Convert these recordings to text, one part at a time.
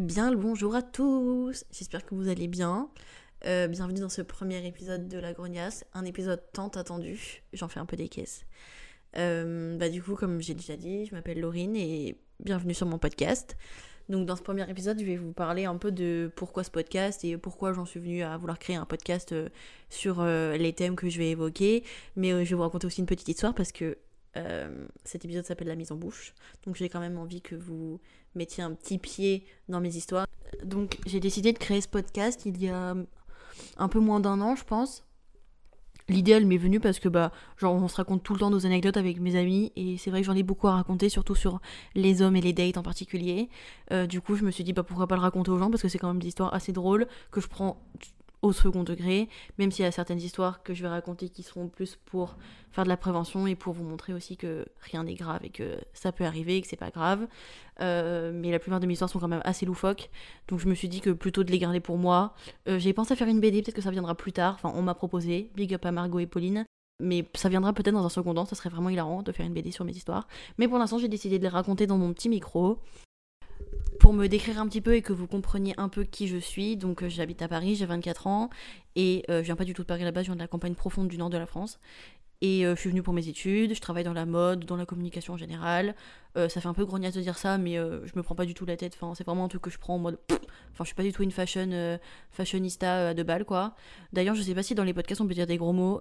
Bien le bonjour à tous, j'espère que vous allez bien. Euh, bienvenue dans ce premier épisode de La Grognasse, un épisode tant attendu, j'en fais un peu des caisses. Euh, bah du coup, comme j'ai déjà dit, je m'appelle Laurine et bienvenue sur mon podcast. Donc dans ce premier épisode, je vais vous parler un peu de pourquoi ce podcast et pourquoi j'en suis venue à vouloir créer un podcast euh, sur les thèmes que je vais évoquer. Mais je vais vous raconter aussi une petite histoire parce que cet épisode s'appelle La mise en bouche. Donc j'ai quand même envie que vous mettiez un petit pied dans mes histoires. Donc j'ai décidé de créer ce podcast il y a un peu moins d'un an, je pense. L'idée, elle m'est venue parce que, bah, genre, on se raconte tout le temps nos anecdotes avec mes amis, et c'est vrai que j'en ai beaucoup à raconter, surtout sur les hommes et les dates en particulier. Euh, du coup, je me suis dit, bah, pourquoi pas le raconter aux gens, parce que c'est quand même des histoires assez drôles, que je prends au second degré, même s'il y a certaines histoires que je vais raconter qui seront plus pour faire de la prévention et pour vous montrer aussi que rien n'est grave et que ça peut arriver et que c'est pas grave. Euh, mais la plupart de mes histoires sont quand même assez loufoques, donc je me suis dit que plutôt de les garder pour moi. Euh, j'ai pensé à faire une BD, peut-être que ça viendra plus tard, enfin on m'a proposé, big up à Margot et Pauline. Mais ça viendra peut-être dans un second temps, ça serait vraiment hilarant de faire une BD sur mes histoires. Mais pour l'instant, j'ai décidé de les raconter dans mon petit micro pour me décrire un petit peu et que vous compreniez un peu qui je suis, donc euh, j'habite à Paris, j'ai 24 ans et euh, je viens pas du tout de Paris là-bas, je viens de la campagne profonde du nord de la France. Et euh, je suis venue pour mes études, je travaille dans la mode, dans la communication en général. ça fait un peu grognasse de dire ça, mais je me prends pas du tout la tête. Enfin, c'est vraiment un truc que je prends en mode. Enfin, je suis pas du tout une fashion, fashionista de balle, quoi. D'ailleurs, je sais pas si dans les podcasts on peut dire des gros mots,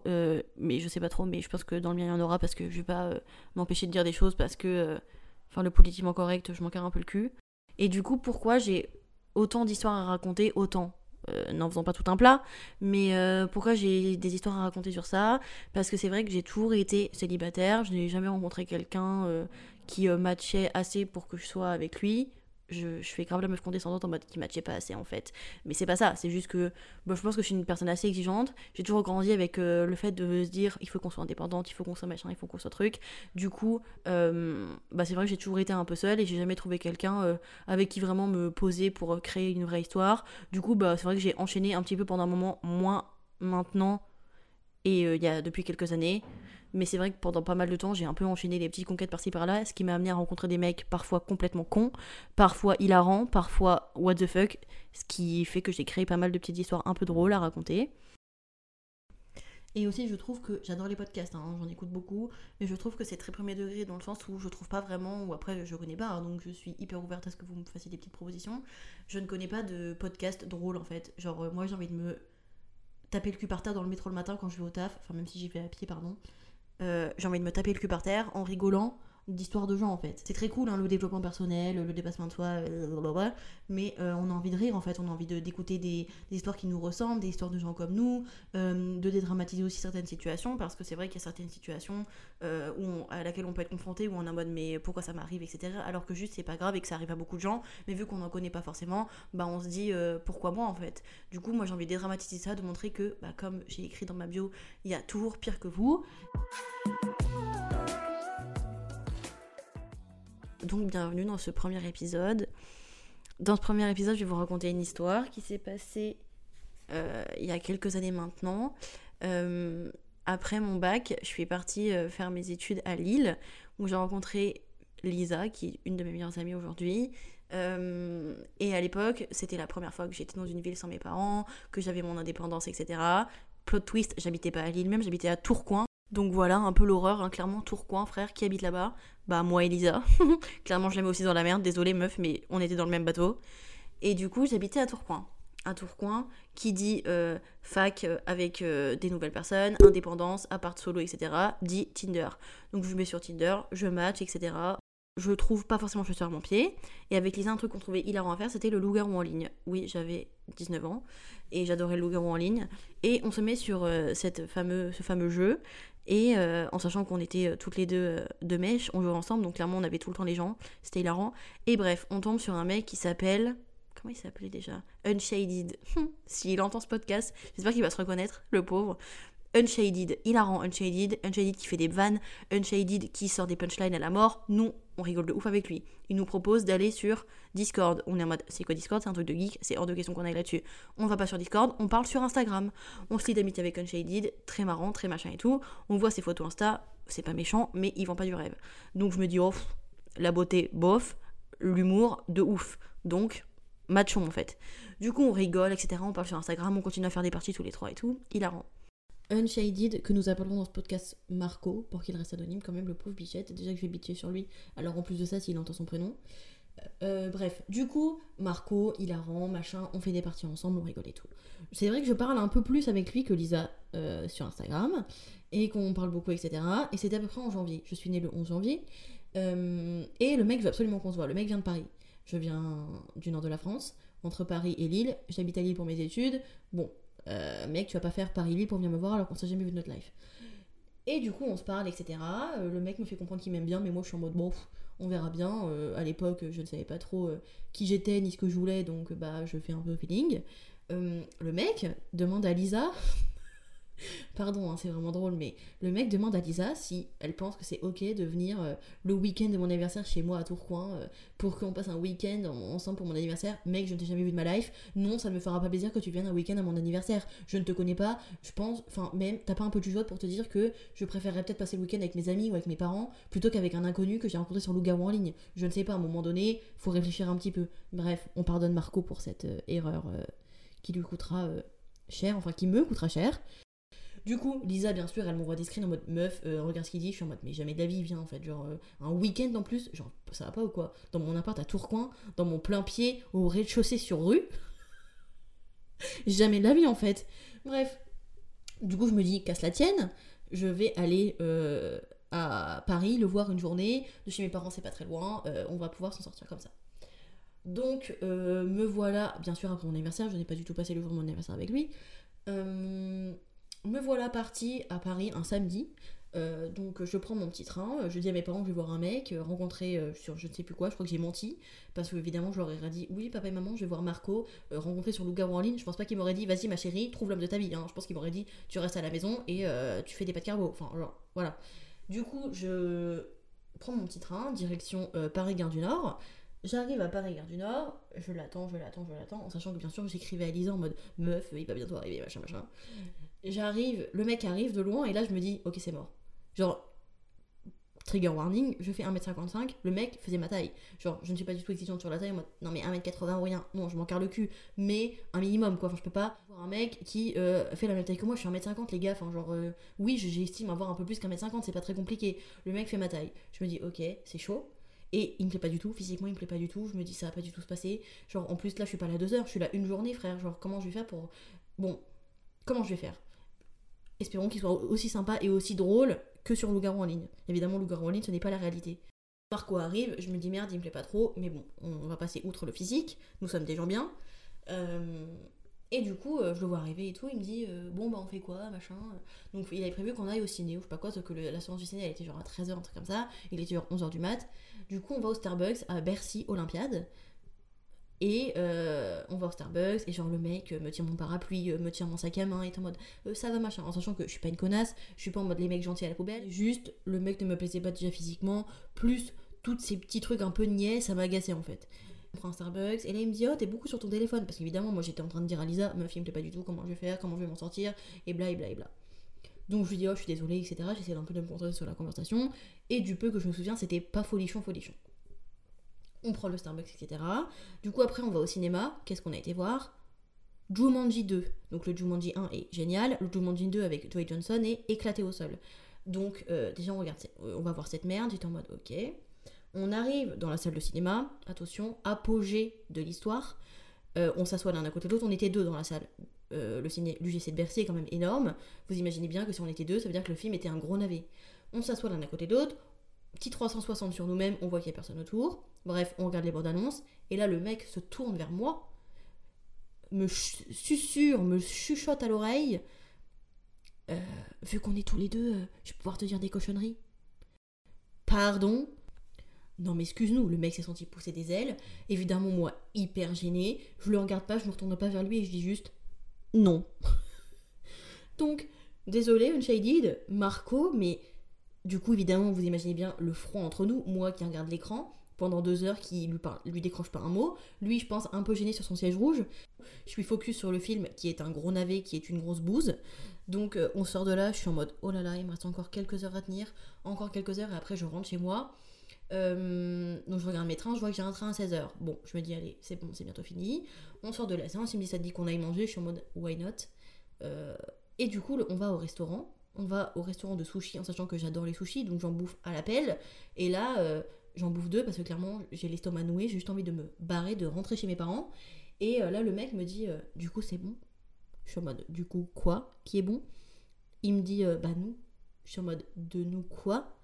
mais je sais pas trop, mais je pense que dans le mien il y en aura parce que je vais pas m'empêcher de dire des choses parce que. Enfin, le politiquement correct, je m'en carre un peu le cul. Et du coup, pourquoi j'ai autant d'histoires à raconter, autant euh, n'en faisant pas tout un plat, mais euh, pourquoi j'ai des histoires à raconter sur ça? Parce que c'est vrai que j'ai toujours été célibataire, je n'ai jamais rencontré quelqu'un euh, qui matchait assez pour que je sois avec lui je, fais grave la meuf condescendante en mode qui matchait pas assez en fait. Mais c'est pas ça, c'est juste que bah, je pense que je suis une personne assez exigeante. J'ai toujours grandi avec euh, le fait de se dire il faut qu'on soit indépendante, il faut qu'on soit machin, il faut qu'on soit truc. Du coup, euh, bah, c'est vrai que j'ai toujours été un peu seule et j'ai jamais trouvé quelqu'un euh, avec qui vraiment me poser pour créer une vraie histoire. Du coup, bah, c'est vrai que j'ai enchaîné un petit peu pendant un moment, moins maintenant et il y a depuis quelques années. Mais c'est vrai que pendant pas mal de temps, j'ai un peu enchaîné les petites conquêtes par-ci par-là, ce qui m'a amené à rencontrer des mecs parfois complètement cons, parfois hilarants, parfois what the fuck, ce qui fait que j'ai créé pas mal de petites histoires un peu drôles à raconter. Et aussi, je trouve que j'adore les podcasts, hein, j'en écoute beaucoup, mais je trouve que c'est très premier degré dans le sens où je trouve pas vraiment, ou après je connais pas, hein, donc je suis hyper ouverte à ce que vous me fassiez des petites propositions. Je ne connais pas de podcast drôle en fait. Genre, euh, moi j'ai envie de me taper le cul par terre dans le métro le matin quand je vais au taf, enfin même si j'y vais à pied, pardon. Euh, j'ai envie de me taper le cul par terre en rigolant d'histoires de gens en fait. C'est très cool hein, le développement personnel, le dépassement de soi, blablabla, mais euh, on a envie de rire en fait, on a envie d'écouter des, histoires qui nous ressemblent, des histoires de gens comme nous, euh, de dédramatiser aussi certaines situations parce que c'est vrai qu'il y a certaines situations où à laquelle on peut être confronté où on est en mode mais pourquoi ça m'arrive etc. Alors que juste c'est pas grave et que ça arrive à beaucoup de gens, mais vu qu'on n'en connaît pas forcément, bah on se dit pourquoi moi en fait? Du coup moi j'ai envie de dédramatiser ça, de montrer que bah, comme j'ai écrit dans ma bio, il y a toujours pire que vous. Donc bienvenue dans ce premier épisode. Dans ce premier épisode, je vais vous raconter une histoire qui s'est passée euh, il y a quelques années maintenant. Euh, après mon bac, je suis partie euh, faire mes études à Lille, où j'ai rencontré Lisa, qui est une de mes meilleures amies aujourd'hui. et à l'époque, c'était la première fois que j'étais dans une ville sans mes parents, que j'avais mon indépendance, etc. Plot twist, j'habitais pas à Lille même, j'habitais à Tourcoing, donc voilà, un peu l'horreur, hein, clairement Tourcoing, frère, qui habite là-bas Bah moi Elisa. clairement je la mets aussi dans la merde, désolé meuf, mais on était dans le même bateau. Et du coup j'habitais à Tourcoing. À Tourcoing, qui dit euh, fac euh, avec euh, des nouvelles personnes, indépendance, appart solo, etc., dit Tinder. Donc je mets sur Tinder, je match, etc. Je trouve pas forcément chaussures à mon pied. Et avec Lisa, un truc qu'on trouvait hilarant à faire, c'était le loup-garou en ligne. Oui, j'avais 19 ans et j'adorais le loup-garou en ligne. Et on se met sur cette fameux, ce fameux jeu et euh, en sachant qu'on était euh, toutes les deux euh, de mèche, on jouait ensemble, donc clairement on avait tout le temps les gens, c'était hilarant. Et bref, on tombe sur un mec qui s'appelle. Comment il s'appelait déjà? Unshaded. S'il entend ce podcast, j'espère qu'il va se reconnaître, le pauvre. Unshaded, hilarant Unshaded, Unshaded qui fait des vannes, Unshaded qui sort des punchlines à la mort, nous on rigole de ouf avec lui. Il nous propose d'aller sur Discord. On est en mode, c'est quoi Discord? C'est un truc de geek, c'est hors de question qu'on aille là-dessus. On va pas sur Discord, on parle sur Instagram. On se lit d'amitié avec Unshaded, très marrant, très machin et tout. On voit ses photos Insta, c'est pas méchant, mais ils vend pas du rêve. Donc je me dis, oh, la beauté, bof, l'humour, de ouf. Donc, matchons en fait. Du coup, on rigole, etc. On parle sur Instagram, on continue à faire des parties tous les trois et tout. Hilarant. Unshaded, que nous appellerons dans ce podcast Marco, pour qu'il reste anonyme, quand même, le pauvre bichette. Déjà que je vais bitcher sur lui, alors en plus de ça, s'il entend son prénom. Euh, bref, du coup, Marco, hilarant, machin, on fait des parties ensemble, on rigole et tout. C'est vrai que je parle un peu plus avec lui que Lisa euh, sur Instagram, et qu'on parle beaucoup, etc. Et c'était à peu près en janvier. Je suis née le 11 janvier. Euh, et le mec veut absolument qu'on se voit. Le mec vient de Paris. Je viens du nord de la France, entre Paris et Lille. J'habite à Lille pour mes études. Bon, mec, tu vas pas faire Paris-Lille pour venir me voir alors qu'on s'est jamais vu de notre life. Et du coup, on se parle, etc. le mec me fait comprendre qu'il m'aime bien, mais moi je suis en mode bon, on verra bien. Euh, à l'époque, je ne savais pas trop euh, qui j'étais ni ce que je voulais, donc bah je fais un peu feeling. Euh, le mec demande à Lisa Pardon, hein, c'est vraiment drôle, mais le mec demande à Lisa si elle pense que c'est ok de venir euh, le week-end de mon anniversaire chez moi à Tourcoing euh, pour qu'on passe un week-end ensemble pour mon anniversaire. Mec, je ne t'ai jamais vu de ma life. Non, ça ne me fera pas plaisir que tu viennes un week-end à mon anniversaire. Je ne te connais pas. Je pense, enfin, même, t'as pas un peu du vote pour te dire que je préférerais peut-être passer le week-end avec mes amis ou avec mes parents plutôt qu'avec un inconnu que j'ai rencontré sur Loup-Garou en ligne. Je ne sais pas, à un moment donné, faut réfléchir un petit peu. Bref, on pardonne Marco pour cette euh, erreur qui lui coûtera cher, enfin qui me coûtera cher. Du coup, Lisa, bien sûr, elle m'envoie des screens en mode meuf, euh, regarde ce qu'il dit. Je suis en mode, mais jamais de la vie, vient en fait. Genre, euh, un week-end en plus, genre, ça va pas ou quoi? Dans mon appart à Tourcoing, dans mon plein pied, au rez-de-chaussée sur rue. jamais de la vie en fait. Bref. Du coup, je me dis, casse la tienne, je vais aller euh, à Paris le voir une journée. De chez mes parents, c'est pas très loin. on va pouvoir s'en sortir comme ça. Donc, me voilà, bien sûr, après mon anniversaire, je n'ai pas du tout passé le jour de mon anniversaire avec lui. Me voilà partie à Paris un samedi. Euh, donc je prends mon petit train, je dis à mes parents que je vais voir un mec, euh, rencontrer euh, sur je ne sais plus quoi, je crois que j'ai menti, parce que évidemment je leur ai dit oui papa et maman je vais voir Marco, rencontrer sur Loup-Garou en ligne, je pense pas qu'il m'aurait dit vas-y ma chérie, trouve l'homme de ta vie, hein. je pense qu'il m'aurait dit tu restes à la maison et tu fais des pas de carbo, enfin voilà. Du coup je prends mon petit train, direction Paris-Gare du Nord, J'arrive à Paris-Gare du Nord, je l'attends, je l'attends, je l'attends, en sachant que bien sûr j'écrivais à Lisa en mode meuf, il va bientôt arriver, machin, machin. J'arrive, le mec arrive de loin et là je me dis, ok, c'est mort. Genre, trigger warning, je fais 1m55, le mec faisait ma taille. Genre, je ne suis pas du tout exigeante sur la taille, moi, non mais 1m80 ou rien, non, je m'en carre le cul, mais un minimum quoi, enfin je peux pas voir un mec qui euh, fait la même taille que moi, je suis 1m50 les gars, enfin genre, euh, oui, j'estime avoir un peu plus qu'un mètre 50, c'est pas très compliqué. Le mec fait ma taille, je me dis, ok, c'est chaud. Et il me plaît pas du tout, physiquement il me plaît pas du tout, je me dis ça va pas du tout se passer. Genre en plus là je suis pas là deux heures, je suis là une journée frère, genre comment je vais faire pour... Bon, comment je vais faire? Espérons qu'il soit aussi sympa et aussi drôle que sur Loup-Garou en ligne. Évidemment, Loup-Garou en ligne, ce n'est pas la réalité. Marco arrive, je me dis merde, il me plaît pas trop, mais bon, on va passer outre le physique, nous sommes des gens bien. Euh, et du coup, euh, je le vois arriver et tout, il me dit euh, bon bah on fait quoi, machin. Donc il avait prévu qu'on aille au ciné, ou je sais pas quoi, sauf que la séance du ciné elle était genre à 13h, un truc comme ça, il était genre 11h du mat. Du coup, on va au Starbucks à Bercy Olympiade. Et euh, on va au Starbucks, et genre le mec me tient mon parapluie, euh, me tient mon sac à main, et est en mode euh, ça va machin, en sachant que je suis pas une connasse, je suis pas en mode les mecs gentils à la poubelle, juste le mec ne me plaisait pas déjà physiquement, plus tous ces petits trucs un peu niais, ça m'a agacé en fait. On prend un Starbucks, et là il me dit oh t'es beaucoup sur ton téléphone, parce qu'évidemment moi j'étais en train de dire à Lisa, ma fille me plaît pas du tout, comment je vais faire, comment je vais m'en sortir, et bla et bla et bla. Donc je lui dis oh je suis désolée, etc. J'essaie un peu de me concentrer sur la conversation, et du peu que je me souviens c'était pas folichon folichon on prend le Starbucks, etc. Du coup, après, on va au cinéma. Qu'est-ce qu'on a été voir? Jumanji 2. Donc, le Jumanji 1 est génial. Le Jumanji 2 avec Dwayne Johnson est éclaté au sol. Donc, euh, déjà, on, regarde, on va voir cette merde. J'étais en mode, ok. On arrive dans la salle de cinéma. Attention, apogée de l'histoire. Euh, on s'assoit l'un à côté de l'autre. On était deux dans la salle. le ciné, l'UGC de Bercy est quand même énorme. Vous imaginez bien que si on était deux, ça veut dire que le film était un gros navet. On s'assoit l'un à côté de l'autre petit 360 sur nous-mêmes, on voit qu'il n'y a personne autour. Bref, on regarde les bandes annonces. Et là, le mec se tourne vers moi, me susurre, me chuchote à l'oreille. Euh, vu qu'on est tous les deux, euh, je vais pouvoir te dire des cochonneries. Pardon Non mais excuse-nous, le mec s'est senti pousser des ailes. Évidemment, moi, hyper gêné. Je le regarde pas, je me retourne pas vers lui et je dis juste non. Donc, désolé, Unshaded, Marco, mais du coup, évidemment, vous imaginez bien le front entre nous, moi qui regarde l'écran pendant deux heures, qui lui, lui décroche pas un mot. Lui, je pense, un peu gêné sur son siège rouge. Je suis focus sur le film qui est un gros navet, qui est une grosse bouse. Donc, euh, on sort de là, je suis en mode oh là là, il me reste encore quelques heures à tenir, encore quelques heures, et après, je rentre chez moi. Euh, donc je regarde mes trains, je vois que j'ai un train à 16h. Bon, je me dis, allez, c'est bon, c'est bientôt fini. On sort de la séance, il me dit, ça te dit qu'on aille manger, je suis en mode, why not? Euh, Et du coup, on va au restaurant. On va au restaurant de sushi en sachant que j'adore les sushis, donc j'en bouffe à l'appel. Et là, euh, j'en bouffe deux parce que clairement, j'ai l'estomac noué, j'ai juste envie de me barrer, de rentrer chez mes parents. Et là, le mec me dit, du coup, c'est bon? Je suis en mode, du coup, quoi? Qui est bon? Il me dit, bah nous. Je suis en mode, de nous quoi?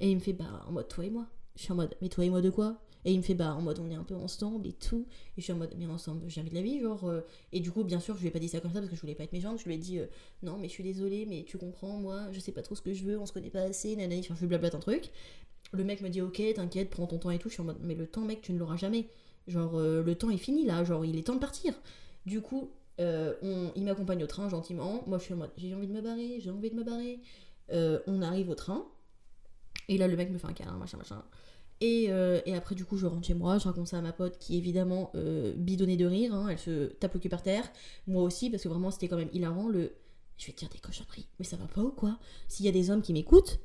Et il me fait, bah en mode, toi et moi. Je suis en mode, mais toi et moi de quoi? Et il me fait, bah en mode, on est un peu ensemble et tout. Et je suis en mode, mais ensemble, jamais de la vie, genre. euh. Et du coup, bien sûr, je lui ai pas dit ça comme ça parce que je voulais pas être méchante. Je lui ai dit, euh, non, mais je suis désolée, mais tu comprends, moi, je sais pas trop ce que je veux, on se connaît pas assez, nanani. Enfin, je blablate un truc. Le mec me dit, ok, t'inquiète, prends ton temps et tout. Je suis en mode, mais le temps, mec, tu ne l'auras jamais. Genre, euh, le temps est fini là, genre, il est temps de partir. Du coup, on- il m'accompagne au train gentiment. Moi, je suis en mode, j'ai envie de me barrer, j'ai envie de me barrer. On arrive au train. Et là, le mec me fait un câlin, machin, machin. Et, euh, et après, du coup, je rentre chez moi, je raconte ça à ma pote qui, évidemment, euh, bidonnait de rire. hein, elle se tape le cul par terre. Moi aussi, parce que vraiment, c'était quand même hilarant. Le je vais te dire des cochonneries, mais ça va pas ou quoi? S'il y a des hommes qui m'écoutent,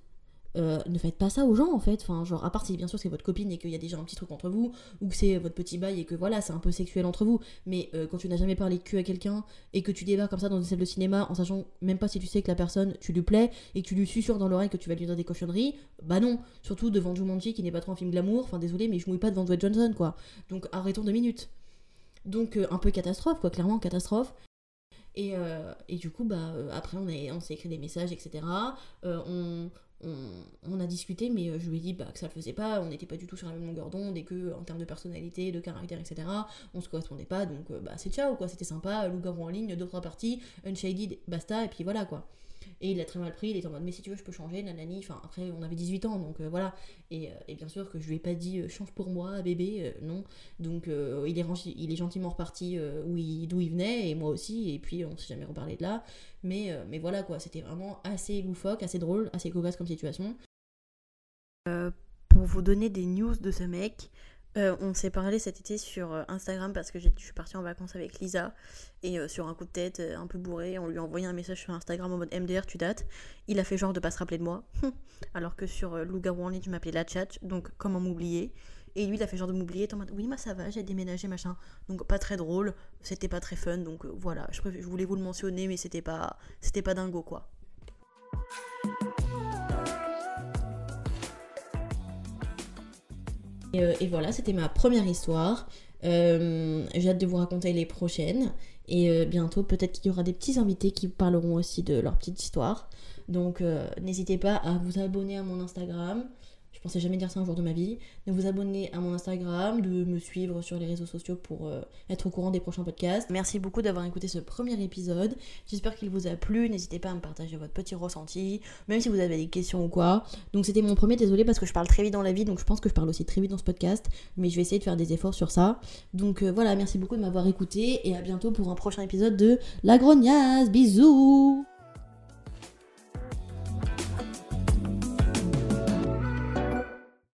euh, ne faites pas ça aux gens en fait. Enfin, genre, à part si bien sûr c'est votre copine et qu'il y a déjà un petit truc entre vous, ou que c'est votre petit bail et que voilà, c'est un peu sexuel entre vous. Mais euh, quand tu n'as jamais parlé de cul à quelqu'un et que tu débarques comme ça dans une salle de cinéma en sachant même pas si tu sais que la personne, tu lui plais et que tu lui susurres dans l'oreille que tu vas lui dire des cochonneries, bah non. Surtout devant Jumanji qui n'est pas trop un film glamour. Enfin, désolé, mais je mouille pas devant Dwayne Johnson quoi. Donc arrêtons deux minutes. Donc euh, un peu catastrophe quoi, clairement catastrophe. Et, et du coup, bah, après, on, est- on s'est écrit des messages, etc. On, on, a discuté, mais euh, je lui ai dit bah, que ça le faisait pas, on n'était pas du tout sur la même longueur d'onde, et que en termes de personnalité, de caractère, etc., on se correspondait pas, donc euh, bah, c'est ciao, quoi. C'était sympa, loup-garou en ligne, deux, trois parties, unshaded, basta, et puis voilà, quoi. Et il a très mal pris, il était en mode, mais si tu veux, je peux changer, nanani. Enfin, après, on avait 18 ans, donc euh, voilà. Et, euh, et bien sûr que je lui ai pas dit, euh, change pour moi, bébé, non. Donc il, est il est gentiment reparti euh, où il- d'où il venait, et moi aussi, et puis on s'est jamais reparlé de là. Mais, mais voilà, quoi, c'était vraiment assez loufoque, assez drôle, assez cocasse comme situation. Pour vous donner des news de ce mec, euh, on s'est parlé cet été sur euh, Instagram parce que je suis partie en vacances avec Lisa et euh, sur un coup de tête un peu bourré, on lui a envoyé un message sur Instagram en mode MDR tu dates. Il a fait genre de pas se rappeler de moi, alors que sur Loup-garou je m'appelais La Tchatch, donc comment m'oublier. Et lui il a fait genre de m'oublier, en mode oui moi ça va, j'ai déménagé machin. Donc pas très drôle, c'était pas très fun, donc voilà, je, je voulais vous le mentionner mais c'était pas, c'était pas dingo quoi. Et, euh, et voilà, c'était ma première histoire. Euh, J'ai hâte de vous raconter les prochaines. Et euh, bientôt, peut-être qu'il y aura des petits invités qui parleront aussi de leur petite histoire. Donc, n'hésitez pas à vous abonner à mon Instagram. Je pensais jamais dire ça un jour de ma vie. De vous abonner à mon Instagram, de me suivre sur les réseaux sociaux pour euh, être au courant des prochains podcasts. Merci beaucoup d'avoir écouté ce premier épisode. J'espère qu'il vous a plu. N'hésitez pas à me partager votre petit ressenti, même si vous avez des questions ou quoi. Donc c'était mon premier, désolé parce que je parle très vite dans la vie, donc je pense que je parle aussi très vite dans ce podcast, mais je vais essayer de faire des efforts sur ça. Donc euh, voilà, merci beaucoup de m'avoir écouté et à bientôt pour un prochain épisode de La Grognasse. Bisous